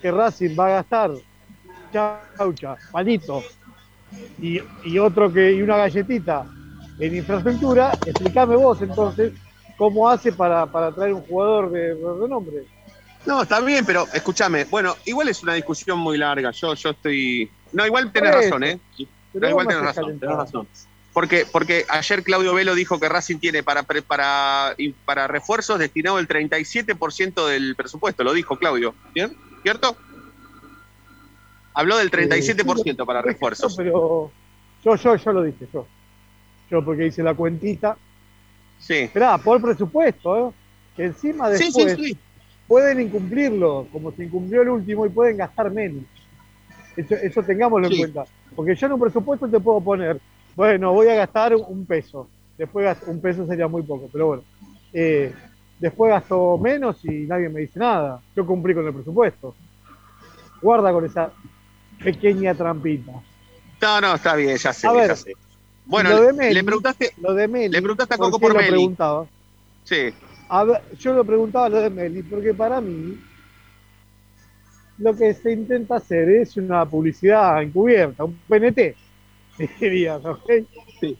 que Racing va a gastar chaucha, palito, y, y otro que, y una galletita en infraestructura, explícame vos entonces cómo hace para, para traer un jugador de renombre. No, está bien, pero escúchame. Bueno, igual es una discusión muy larga. Yo, yo estoy. No, igual tenés razón, ¿eh? Pero No, igual tenés razón, tenés razón. Porque, porque ayer Claudio Velo dijo que Racing tiene para, para, para refuerzos destinado el 37% del presupuesto, lo dijo Claudio. ¿Bien? ¿Cierto? Habló del 37% para refuerzos. Pero yo, yo, yo lo dije, yo. Yo porque hice la cuentita. Sí. Esperá, por presupuesto, ¿eh? Que encima después sí, sí. pueden incumplirlo, como se incumplió el último, y pueden gastar menos. Eso, eso tengámoslo en cuenta. Porque yo en un presupuesto te puedo poner, bueno, voy a gastar un peso. Después un peso sería muy poco, pero bueno. Eh, después gasto menos y nadie me dice nada. Yo cumplí con el presupuesto. Guarda con esa pequeña trampita. No, no, está bien, ya sé, A ver, ya sé. Bueno, lo de le Meli, preguntaste, lo de Meli, le preguntaste a ¿por Coco por lo Meli. preguntaba? Sí. A ver, yo lo preguntaba lo de Meli, porque para mí lo que se intenta hacer es una publicidad encubierta, un PNT, dirías, ¿ok? Sí.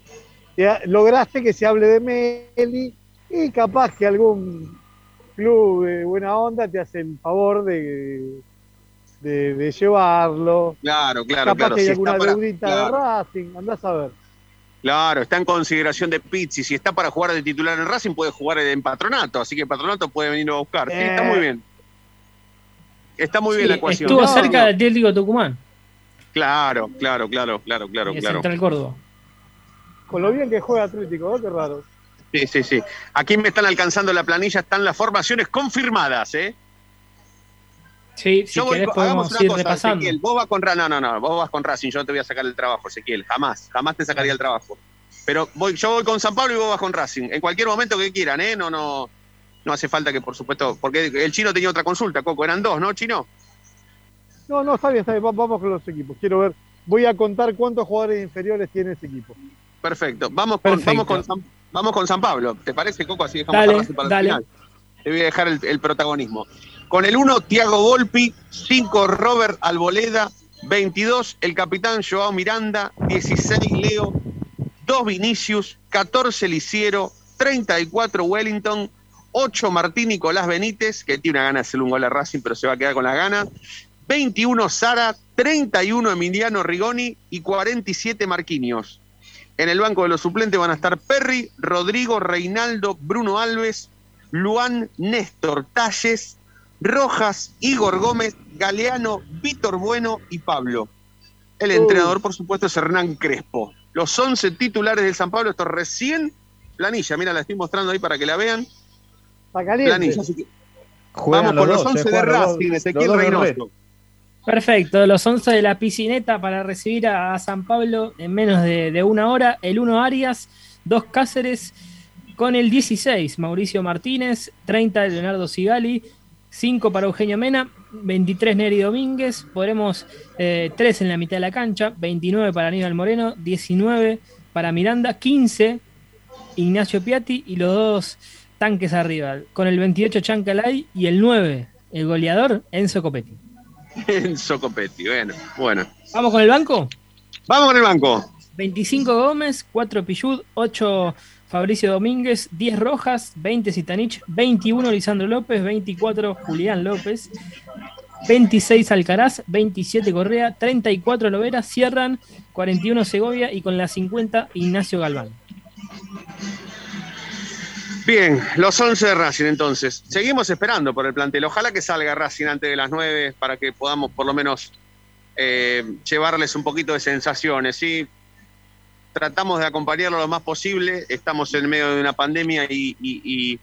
Lograste que se hable de Meli y capaz que algún club de buena onda te hace el favor de, de, de llevarlo. Claro, claro, capaz claro. que hay si alguna para- deudita claro. de Racing, andás a ver. Claro, está en consideración de Pizzi. Si está para jugar de titular en Racing, puede jugar en Patronato. Así que Patronato puede venirlo a buscar. Sí, está Eh. muy bien. Está muy bien la ecuación. Estuvo No, cerca no. del Atlético Tucumán Claro, claro, claro, claro, claro, y claro. Central Córdoba. Con lo bien que juega Atlético, ¿no? Qué raro. Sí, sí, sí. Aquí me están alcanzando la planilla, están las formaciones confirmadas, ¿eh? Sí, si Yo voy, querés hagamos podemos una ir cosa, repasando. Ezequiel, vos vas con no, no, no, vos vas con Racing, yo no te voy a sacar el trabajo, Ezequiel, jamás, jamás te sacaría el trabajo. Pero voy, yo voy con San Pablo y vos vas con Racing, en cualquier momento que quieran, ¿eh? No, no, no hace falta que, por supuesto, porque el chino tenía otra consulta, Coco, eran dos, ¿no, chino? No, no, está bien, está bien. va- Vamos con los equipos. Quiero ver, voy a contar cuántos jugadores inferiores tiene ese equipo. Perfecto, vamos con, Perfecto. vamos con, San, vamos con San Pablo, ¿te parece, Coco? Así dejamos Dale, a Racing para dale. el final. Te voy a dejar el, el protagonismo. Con el 1, Tiago Volpi, 5, Robert Alboleda, 22, el capitán Joao Miranda, 16, Leo, 2, Vinicius, 14, Liciero, 34, Wellington, 8, Martín Nicolás Benítez, que tiene una gana de hacer un gol a Racing, pero se va a quedar con la gana, 21, Sara, 31, Emiliano Rigoni y 47, Marquinhos. En el banco de los suplentes van a estar Perry, Rodrigo, Reinaldo, Bruno Alves, Luan, Néstor, Talles, Rojas, Igor Gómez, Galeano, Víctor Bueno y Pablo. El entrenador, por supuesto, es Hernán Crespo. Los 11 titulares del San Pablo, esto recién planilla, mira, la estoy mostrando ahí para que la vean. Está caliente. Planilla, así que Juegan vamos con los los dos, 11 eh, de Racing, Ezequiel Reynoso. Perfecto, los 11 de la piscineta para recibir a, a San Pablo en menos de, de una hora. El 1 Arias, 2 Cáceres, con el 16 Mauricio Martínez, 30 Leonardo Sigali, 5 para Eugenio Mena, 23 Neri Domínguez, podremos 3 en la mitad de la cancha, 29 para Aníbal Moreno, 19 para Miranda, 15 Ignacio Piatti y los dos tanques arriba, con el 28 Chancalay y el 9, el goleador Enzo Copetti. Enzo Copetti, bueno, bueno. ¿Vamos con el banco? Vamos con el banco. 25 Gómez, 4 Pillud, 8 Fabricio Domínguez, 10 Rojas, 20 Zitanich, 21 Lisandro López, 24 Julián López, 26 Alcaraz, 27 Correa, 34 Lovera, cierran 41 Segovia y con la 50 Ignacio Galván. Bien, los 11 de Racing entonces. Seguimos esperando por el plantel. Ojalá que salga Racing antes de las 9 para que podamos por lo menos eh, llevarles un poquito de sensaciones. ¿sí? Tratamos de acompañarlo lo más posible. Estamos en medio de una pandemia y, y-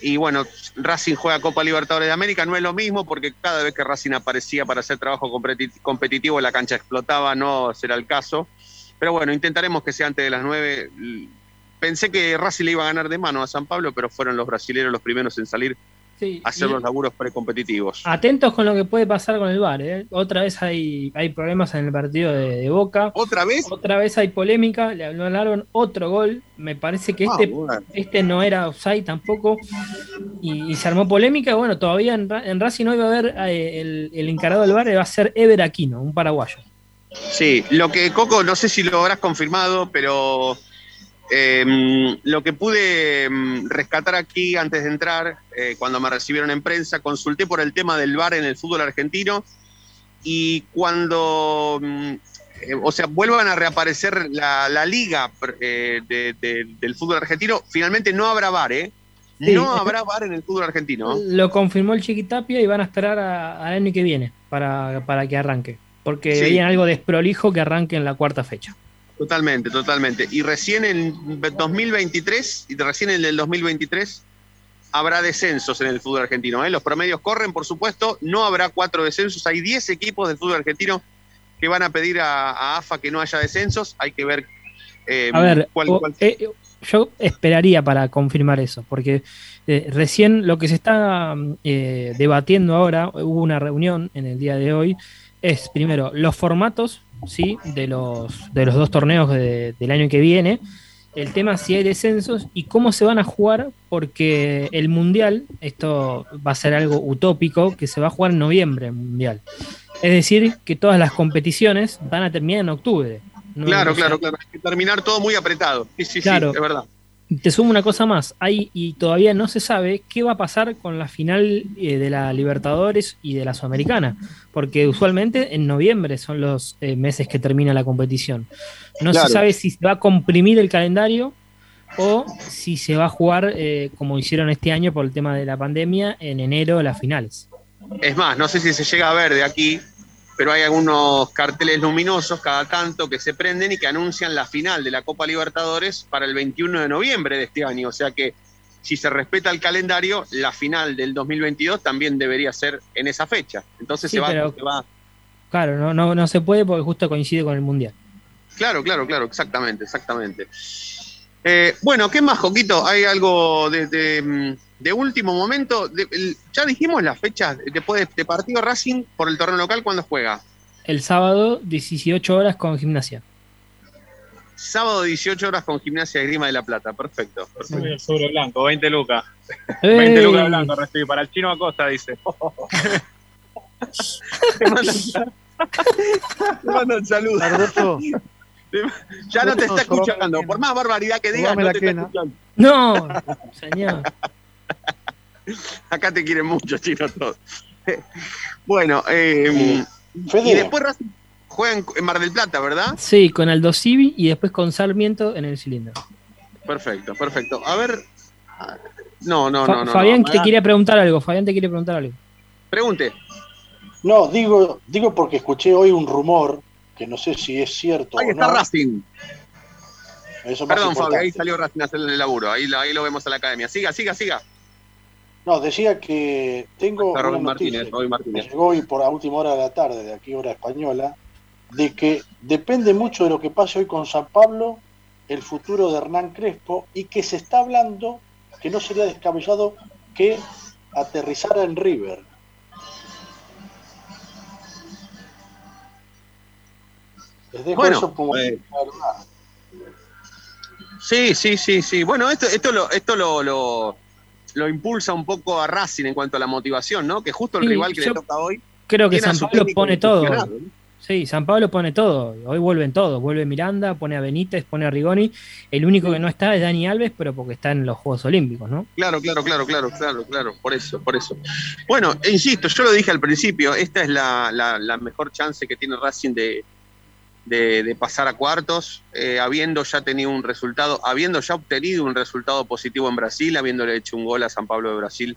y- bueno, Racing juega Copa Libertadores de América. No es lo mismo porque cada vez que Racing aparecía para hacer trabajo competi- competitivo la cancha explotaba. No será el caso. Pero bueno, intentaremos que sea antes de las 9 pensé que Racing le iba a ganar de mano a San Pablo, pero fueron los brasileños los primeros en salir Sí, hacer los laburos precompetitivos. Atentos con lo que puede pasar con el VAR. ¿eh? Otra vez hay, hay problemas en el partido de, de Boca. ¿Otra vez? Otra vez hay polémica. Le anularon otro gol. Me parece que Ah, este, bueno. este no era offside tampoco. Y, y se armó polémica. Bueno, todavía en, en Racing hoy va a haber eh, el, el encargado del VAR va a ser Ever Aquino, un paraguayo. Sí, lo que Coco, no sé si lo habrás confirmado, pero eh, lo que pude mm, rescatar aquí antes de entrar, eh, cuando me recibieron en prensa, consulté por el tema del VAR en el fútbol argentino y cuando, mm, eh, o sea, vuelvan a reaparecer la, la liga eh, de- de- del fútbol argentino, finalmente no habrá VAR, ¿eh? Sí, no habrá VAR en el fútbol argentino. Lo confirmó el Chiquitapia y van a esperar a- al año que viene para, para que arranque. Porque Sí. veían algo desprolijo que arranque en la cuarta fecha. Totalmente, totalmente. Y recién en 2023, y recién en el 2023, habrá descensos en el fútbol argentino. ¿eh? Los promedios corren, por supuesto, no habrá cuatro descensos. Hay 10 equipos del fútbol argentino que van a pedir a, a AFA que no haya descensos. Hay que ver eh, A ver, cuál- cuál- eh, yo esperaría para confirmar eso, porque Eh, recién lo que se está eh, debatiendo ahora, hubo una reunión en el día de hoy, es primero los formatos ¿sí? de, los, de los dos torneos de- del año que viene, el tema si hay descensos y cómo se van a jugar, porque el Mundial, esto va a ser algo utópico, que se va a jugar en noviembre el Mundial. Es decir, que todas las competiciones van a terminar en octubre. No- claro, claro, claro. Hay que terminar todo muy apretado. Sí, sí, Claro. sí, es verdad. Te sumo una cosa más, hay y todavía no se sabe qué va a pasar con la final eh, de la Libertadores y de la Sudamericana, porque usualmente en noviembre son los eh, meses que termina la competición. No Claro. se sabe si se va a comprimir el calendario o si se va a jugar eh, como hicieron este año por el tema de la pandemia en enero las finales. Es más, no sé si se llega a ver de aquí, pero hay algunos carteles luminosos cada tanto que se prenden y que anuncian la final de la Copa Libertadores para el 21 de noviembre de este año. O sea que si se respeta el calendario, la final del 2022 también debería ser en esa fecha. Entonces Sí, se, va, pero- se va- Claro, no, no, no se puede porque justo coincide con el Mundial. Claro, claro, claro, exactamente, exactamente. Eh, bueno, ¿qué más, Joquito? ¿Hay algo de, de, mm, de último momento? De- el- ya dijimos las fechas después de, de partido Racing por el torneo local, ¿cuándo juega? El sábado, 18 horas con gimnasia. Sábado 18 horas con Gimnasia de Grima de la Plata. Perfecto. perfecto. El sobre blanco, 20 lucas. ¡Ey! 20 lucas blanco recibí para el chino Acosta, dice. Te mandan, te. Alberto, Te- Ya no te está escuchando. Por más barbaridad que digas, no te está escuchando. No, señor. Acá te quieren mucho, chino, todos. Bueno, eh, y después Racing juega en, en Mar del Plata, ¿verdad? Sí, con Aldo Civi y después con Sarmiento en el cilindro. Perfecto, perfecto. A ver. No, no, Fa- no, no. Fabián no. te quiere preguntar algo. Fabián te quiere preguntar algo. Pregunte. No, digo, digo porque escuché hoy un rumor que no sé si es cierto Ahí o está no. Racing. Eso Perdón, Fabi, importante. ahí salió Racing a hacer el laburo. Ahí, lo- ahí lo vemos a la academia. Siga, siga, siga. No, decía que tengo una noticia Martínez, Martínez. que llegó hoy por a última hora de la tarde, de aquí hora española, de que depende mucho de lo que pase hoy con San Pablo el futuro de Hernán Crespo y que se está hablando que no sería descabellado que aterrizara en River. Les dejo Bueno, eso como eh, Sí, sí, sí, sí. Bueno, esto, esto, lo, esto lo, lo, lo impulsa un poco a Racing en cuanto a la motivación, ¿no? Que justo el Sí, rival que le toca hoy. Creo que San Pablo pone todo. Sí, San Pablo pone todo. Hoy vuelven todos. Vuelve Miranda, pone a Benítez, pone a Rigoni. El único que no está es Dani Alves, pero porque está en los Juegos Olímpicos, ¿no? Claro, claro, claro, claro, claro, claro, por eso, por eso. Bueno, e insisto, yo lo dije al principio, esta es la, la- la mejor chance que tiene Racing de, de- pasar a cuartos, eh, habiendo ya tenido un resultado, habiendo ya obtenido un resultado positivo en Brasil, habiéndole hecho un gol a San Pablo de Brasil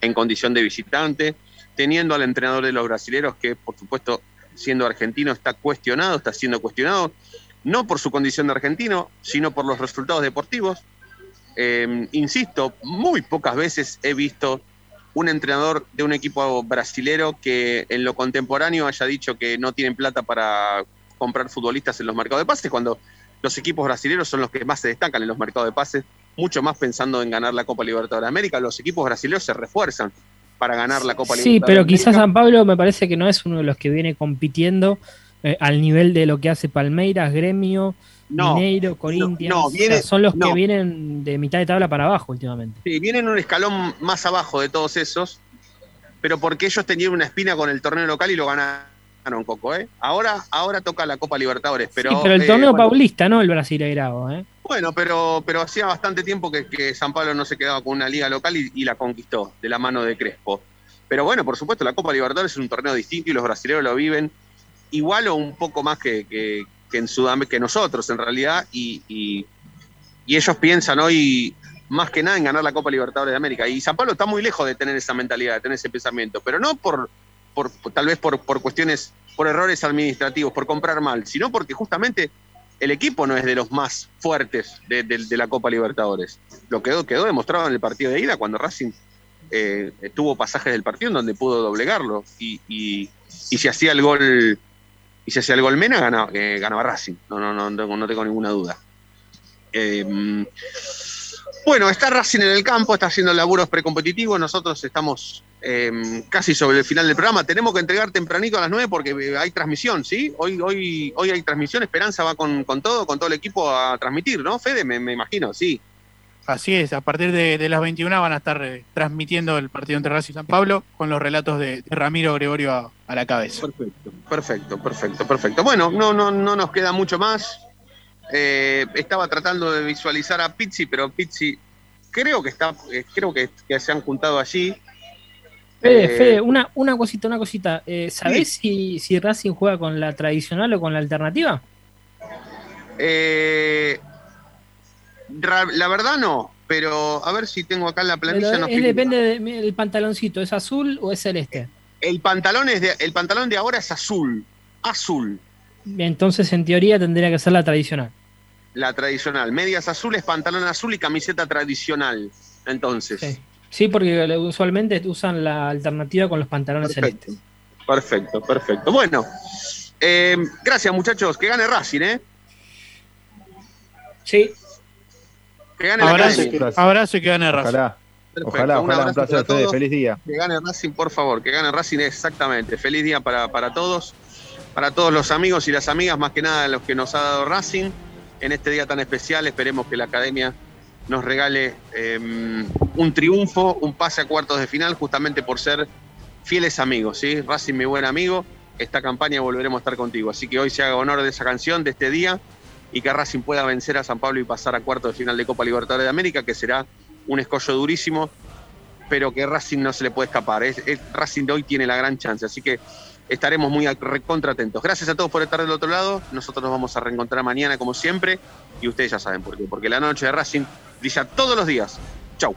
en condición de visitante, teniendo al entrenador de los brasileros que, por supuesto, siendo argentino, está cuestionado, está siendo cuestionado, no por su condición de argentino, sino por los resultados deportivos. Eh, insisto, muy pocas veces he visto un entrenador de un equipo brasilero que en lo contemporáneo haya dicho que no tienen plata para comprar futbolistas en los mercados de pases, cuando los equipos brasileños son los que más se destacan en los mercados de pases, mucho más pensando en ganar la Copa Libertadores de América. Los equipos brasileños se refuerzan para ganar la Copa Sí, Libertadores pero de quizás. San Pablo me parece que no es uno de los que viene compitiendo eh, al nivel de lo que hace Palmeiras, Gremio, No, Mineiro, Corinthians. no, O sea, viene- son los no. que vienen de mitad de tabla para abajo últimamente. Sí, vienen un escalón más abajo de todos esos, pero porque ellos tenían una espina con el torneo local y lo ganaron, Coco, ¿eh? Ahora, ahora toca la Copa Libertadores, pero... sí, pero el eh, torneo bueno, paulista, no el brasileirao, ¿eh? Bueno, pero, pero hacía bastante tiempo que, que San Pablo no se quedaba con una liga local y, y la conquistó de la mano de Crespo. Pero bueno, por supuesto, la Copa Libertadores es un torneo distinto y los brasileños lo viven igual o un poco más que, que- que en Sudamérica, que nosotros en realidad, y, y- y ellos piensan hoy más que nada en ganar la Copa Libertadores de América. Y San Pablo está muy lejos de tener esa mentalidad, de tener ese pensamiento, pero no por, tal vez por, por cuestiones, por errores administrativos, por comprar mal, sino porque justamente el equipo no es de los más fuertes de, la Copa Libertadores. Lo quedó, quedó demostrado en el partido de ida cuando Racing eh, tuvo pasajes del partido en donde pudo doblegarlo y, y, si hacía el gol y si hacía el gol Mena ganaba, eh, ganaba Racing no no no, no tengo ninguna duda Eh, Bueno, está Racing en el campo, está haciendo laburos precompetitivos. Nosotros estamos eh, casi sobre el final del programa. Tenemos que entregar tempranito a las 9 porque eh, hay transmisión, ¿sí? Hoy, hoy, hoy hay transmisión. Esperanza va con, con todo, con todo el equipo a transmitir, ¿no? Fede, me, me imagino, sí. Así es, a partir de, de las 21 van a estar eh, transmitiendo el partido entre Racing y San Pablo con los relatos de, de Ramiro Gregorio a, a la cabeza. Perfecto, perfecto, perfecto, perfecto. Bueno, no, no, no nos queda mucho más. Eh, estaba tratando de visualizar a Pizzi, pero Pizzi creo que está, eh, creo que, que se han juntado allí. Fede, Eh, Fede, una, una cosita, una cosita. Eh, ¿Sabés si, si Racing juega con la tradicional o con la alternativa? Eh, la verdad no, pero a ver si tengo acá en la planilla. Pero es, depende del pantaloncito, ¿es azul o es celeste? El pantalón es de, el pantalón de ahora es azul, azul, Entonces, en teoría, tendría que ser la tradicional. La tradicional. Medias azules, pantalón azul y camiseta tradicional. Entonces, Sí. Sí, porque usualmente usan la alternativa con los pantalones celestes. perfecto, perfecto. Bueno, eh, gracias muchachos, que gane Racing, ¿eh? Sí. Que gane la Abrazo, abrazo y que gane Racing. Ojalá. Perfecto, Ojalá, un ojalá, un placer, para Fede. todos. Feliz día. Que gane Racing, por favor, que gane Racing, exactamente. Feliz día para, para todos, para todos los amigos y las amigas, más que nada los que nos ha dado Racing en este día tan especial. Esperemos que la academia nos regale eh, un triunfo, un pase a cuartos de final, justamente por ser fieles amigos, ¿sí? Racing, mi buen amigo, esta campaña volveremos a estar contigo. Así que hoy se haga honor de esa canción, de este día, y que Racing pueda vencer a San Pablo y pasar a cuartos de final de Copa Libertadores de América, que será un escollo durísimo, pero que Racing no se le puede escapar. Es, es- Racing de hoy tiene la gran chance, así que estaremos muy recontra atentos. Gracias a todos por estar del otro lado. Nosotros nos vamos a reencontrar mañana, como siempre, y ustedes ya saben por qué. Porque la noche de Racing brilla todos los días. Chau.